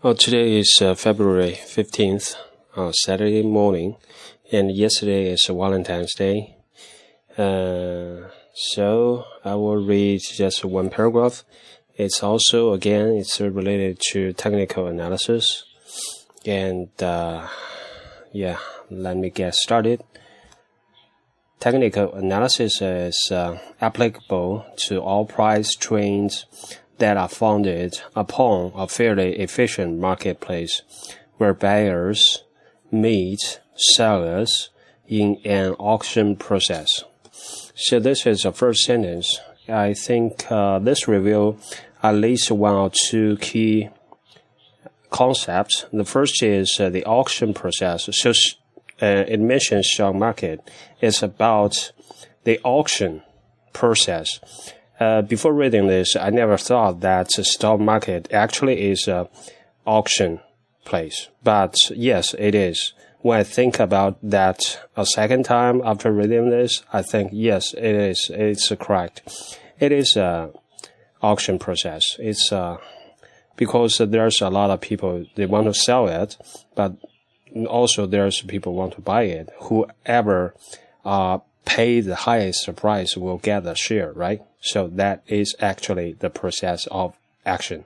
Oh, today is uh, February 15th, uh, Saturday morning, and yesterday is Valentine's Day. Uh, so I will read just one paragraph. It's also, again, it's related to technical analysis. And, uh, yeah, let me get started. Technical analysis is uh, applicable to all price trends that are founded upon a fairly efficient marketplace where buyers meet sellers in an auction process. So this is the first sentence. I think uh, this reveal at least one or two key concepts. The first is uh, the auction process. So uh, it mentions stock market. It's about the auction process. Uh, before reading this, I never thought that the stock market actually is a auction place. But yes, it is. When I think about that a second time after reading this, I think yes, it is. It's correct. It is a auction process. It's uh, because there's a lot of people they want to sell it, but also there's people want to buy it. Whoever uh, pay the highest price will get the share, right? So that is actually the process of action.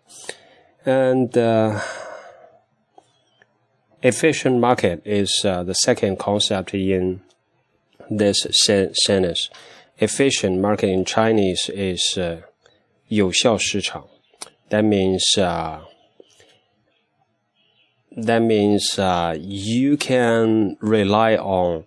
And uh, efficient market is uh, the second concept in this sentence. Efficient market in Chinese is uh, 有效市场. That means uh, that means uh, you can rely on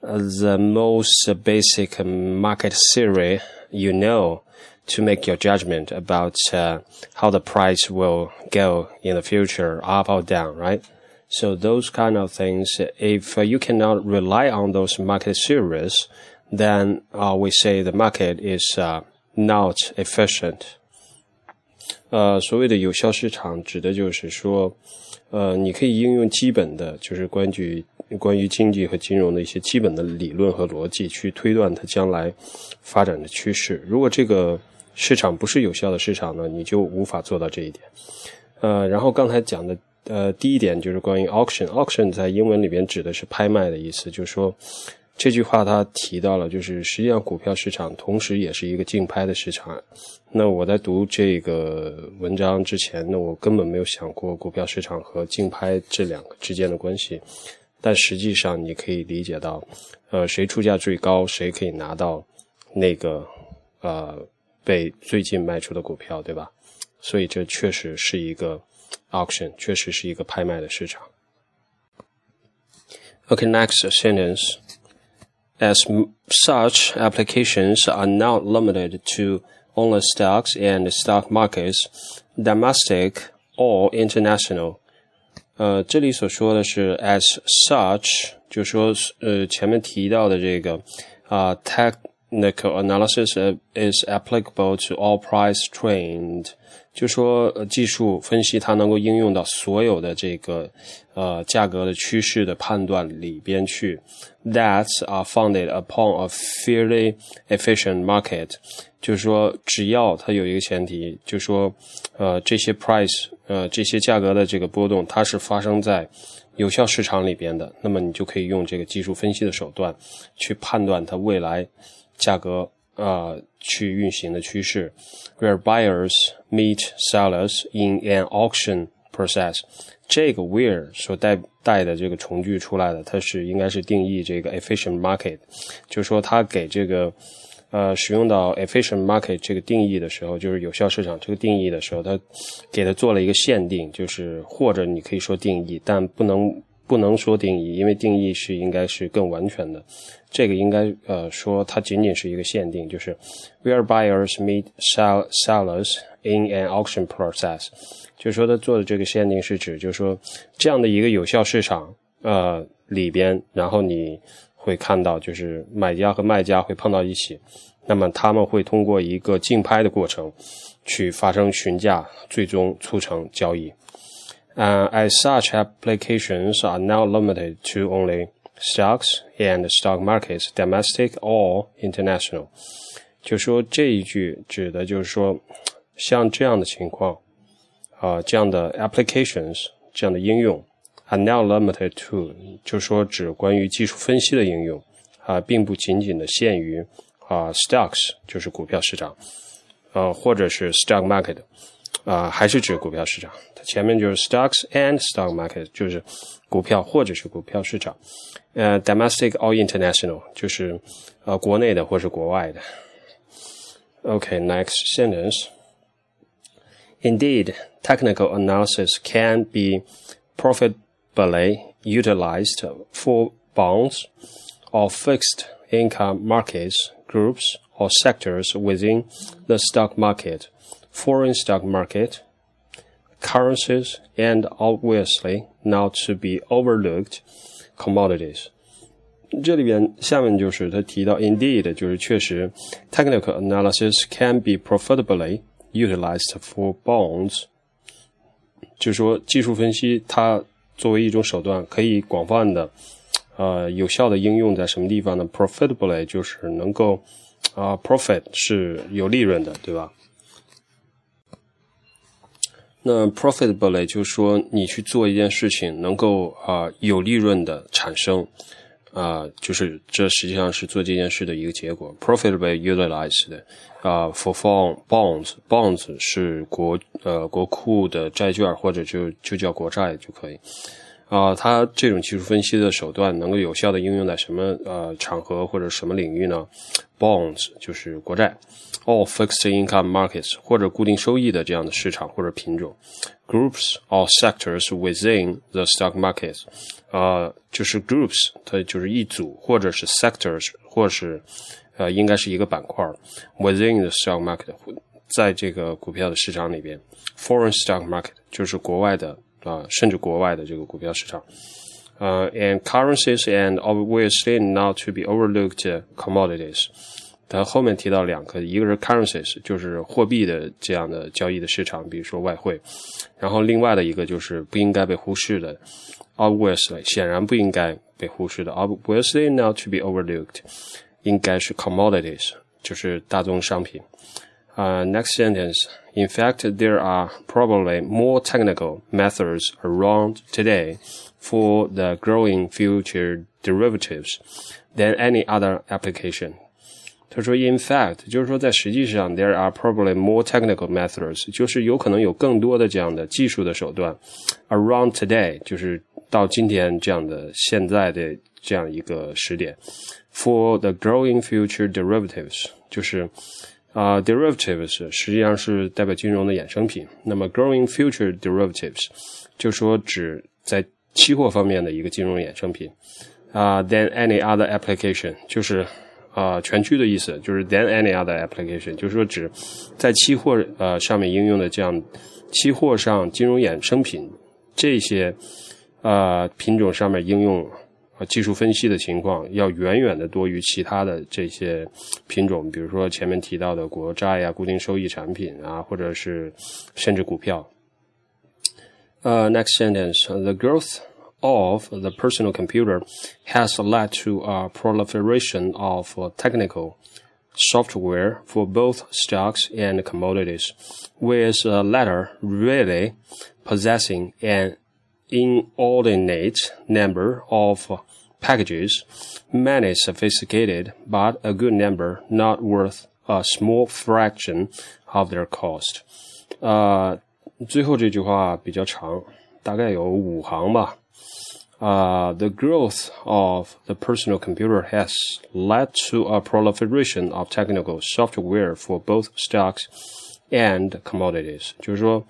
the most basic market theory you know to make your judgment about uh, how the price will go in the future, up or down, right? So those kind of things, if you cannot rely on those market theories, then uh, we say the market is uh, not efficient. 呃，所谓的有效市场，指的就是说，呃，你可以应用基本的，就是关于关于经济和金融的一些基本的理论和逻辑，去推断它将来发展的趋势。如果这个市场不是有效的市场呢，你就无法做到这一点。呃，然后刚才讲的，呃，第一点就是关于 auction，auction 在英文里边指的是拍卖的意思，就是说。这句话他提到了，就是实际上股票市场同时也是一个竞拍的市场。那我在读这个文章之前，那我根本没有想过股票市场和竞拍这两个之间的关系。但实际上你可以理解到，呃，谁出价最高，谁可以拿到那个呃被最近卖出的股票，对吧？所以这确实是一个 auction，确实是一个拍卖的市场。OK，next sentence. As such, applications are not limited to only stocks and stock markets, domestic or international. 呃，这里所说的是 as such，就说呃前面提到的这个啊、 technical analysis is applicable to all price trend。就说呃技术分析它能够应用到所有的这个呃价格的趋势的判断里边去。That are founded upon a fairly efficient market，就是说只要它有一个前提，就说呃这些 price 呃这些价格的这个波动它是发生在有效市场里边的，那么你就可以用这个技术分析的手段去判断它未来价格。呃去运行的趋势，where buyers meet sellers in an auction process。这个 where 所带带的这个从句出来的，它是应该是定义这个 efficient market，就是说它给这个呃使用到 efficient market 这个定义的时候，就是有效市场这个定义的时候，它给它做了一个限定，就是或者你可以说定义，但不能。不能说定义，因为定义是应该是更完全的。这个应该呃说它仅仅是一个限定，就是 where buyers meet sell sellers in an auction process，就是说它做的这个限定是指，就是说这样的一个有效市场呃里边，然后你会看到就是买家和卖家会碰到一起，那么他们会通过一个竞拍的过程去发生询价，最终促成交易。Uh, as such, applications are now limited to only stocks and stock markets, domestic or international。就说这一句指的就是说，像这样的情况， 啊这样的 applications 这样的应用 are now limited to，就是说指关于技术分析的应用啊，并不仅仅的限于啊 stocks，就是股票市场，呃，或者是 stock market， 啊，还是指股票市场。它前面就是 stocks and stock market，就是股票或者是股票市场。呃，domestic or international，就是呃国内的或是国外的。Okay，next sentence. Indeed, technical analysis can be profitably utilized for bonds or fixed income markets, groups, or sectors within the stock market, foreign stock market, currencies, and obviously not to be overlooked commodities. 这里边下面就是他提到，indeed 就是确实，technical analysis can be profitably utilized for bonds，就是说技术分析它作为一种手段，可以广泛的呃有效的应用在什么地方呢？profitably 就是能够啊、呃、profit 是有利润的，对吧？ 那 profitably 就是说你去做一件事情能够啊、有利润的产生。啊、就是这实际上是做这件事的一个结果。Profitably utilized 啊、，for form bonds，bonds 是国呃国库的债券或者就就叫国债就可以。啊、呃，它这种技术分析的手段能够有效的应用在什么呃场合或者什么领域呢？Bonds 就是国债，or fixed income markets 或者固定收益的这样的市场或者品种。Groups or sectors within the stock markets 啊，就是 groups，它就是一组，或者是 sectors，或是呃，应该是一个板块。Within the stock market，在这个股票的市场里边，foreign stock market 就是国外的啊，甚至国外的这个股票市场。呃，and currencies and obviously not to be overlooked commodities。它后面提到两个，一个是 currencies，就是货币的这样的交易的市场，比如说外汇，然后另外的一个就是不应该被忽视的，obviously 显然不应该被忽视的，obviously not to be overlooked，应该是 commodities，就是大宗商品。Uh, next sentence. In fact, there are probably more technical methods around today for the growing future derivatives than any other application. 他说，in fact，就是说，在实际上，there are probably more technical methods，就是有可能有更多的这样的技术的手段，around today，就是到今天这样的现在的这样一个时点，for the growing future derivatives，就是 啊、derivatives 实际上是代表金融的衍生品。那么 growing future derivatives 就说指在期货方面的一个金融衍生品啊、，than any other application 就是。啊、全区的意思就是 than any other application，就是说指在期货呃上面应用的这样期货上金融衍生品这些呃品种上面应用技术分析的情况，要远远的多于其他的这些品种，比如说前面提到的国债呀、固定收益产品啊，或者是甚至股票。呃、uh,，next sentence，the growth of the personal computer has led to a proliferation of technical software for both stocks and commodities, with the latter really possessing an inordinate number of packages, many sophisticated, but a good number not worth a small fraction of their cost. 呃，最后这句话比较长，大概有五行吧。uh, the growth of the personal computer has led to a proliferation of technical software for both stocks and commodities. 就是说，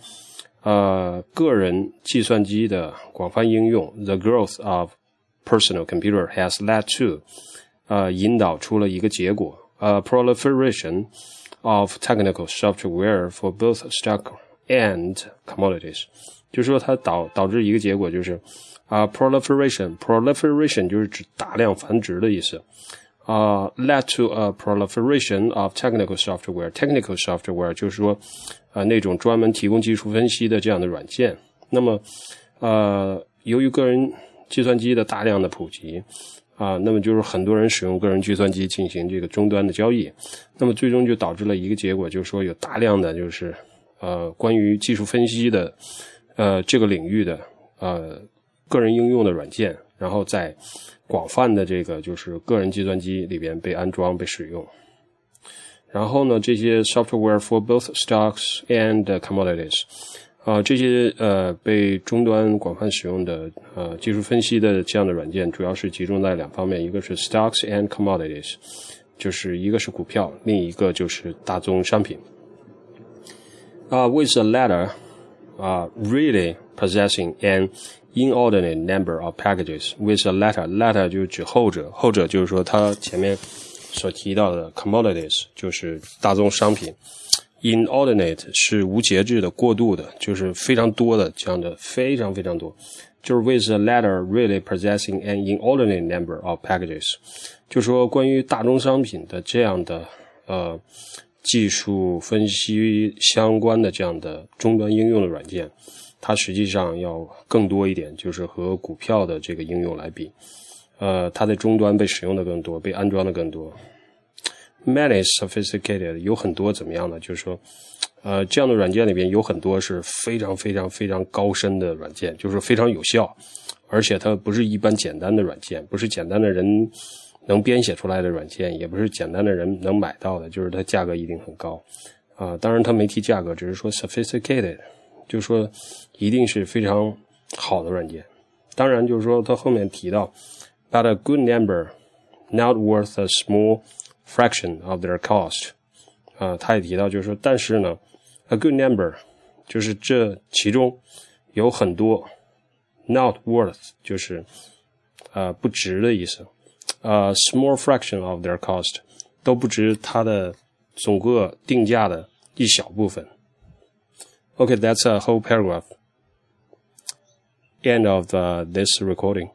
呃，个人计算机的广泛应用，the growth of personal computer has led to，呃，引导出了一个结果，呃，proliferation of technical software for both stock and commodities，就是说它导导致一个结果就是。啊、uh,，proliferation，proliferation 就是指大量繁殖的意思。 啊、，led to a proliferation of technical software。technical software 就是说，啊、那种专门提供技术分析的这样的软件。那么，呃，由于个人计算机的大量的普及，啊、那么就是很多人使用个人计算机进行这个终端的交易，那么最终就导致了一个结果，就是说有大量的就是呃关于技术分析的呃这个领域的呃个人应用的软件，然后在广泛的这个就是个人计算机里边被安装被使用。然后呢，这些 software for both stocks and commodities，啊，这些呃被终端广泛使用的呃技术分析的这样的软件，主要是集中在两方面，一个是 stocks and commodities，就是一个是股票，另一个就是大宗商品。啊，with the latter，啊，really possessing an inordinate number of packages with a letter，letter 就是指后者，后者就是说它前面。所提到的 commodities 就是大宗商品，inordinate 是无节制的、过度的，就是非常多的这样的，非常非常多。就是 with a letter really possessing an inordinate number of packages，就说关于大宗商品的这样的呃技术分析相关的这样的终端应用的软件，它实际上要更多一点，就是和股票的这个应用来比。呃，它在终端被使用的更多，被安装的更多。Many sophisticated 有很多怎么样呢？就是说，呃，这样的软件里边有很多是非常非常非常高深的软件，就是非常有效，而且它不是一般简单的软件，不是简单的人能编写出来的软件，也不是简单的人能买到的，就是它价格一定很高啊。当然，它没提价格，只是说 sophisticated，就说一定是非常好的软件。当然，就是说它后面提到。but a good number, not worth a small fraction of their cost。啊，他也提到，就是说，但是呢，a good number 就是这其中有很多 not worth 就是呃不值的意思，呃 small fraction of their cost 都不值它的总个定价的一小部分。Okay, that's a whole paragraph. End of the, this recording.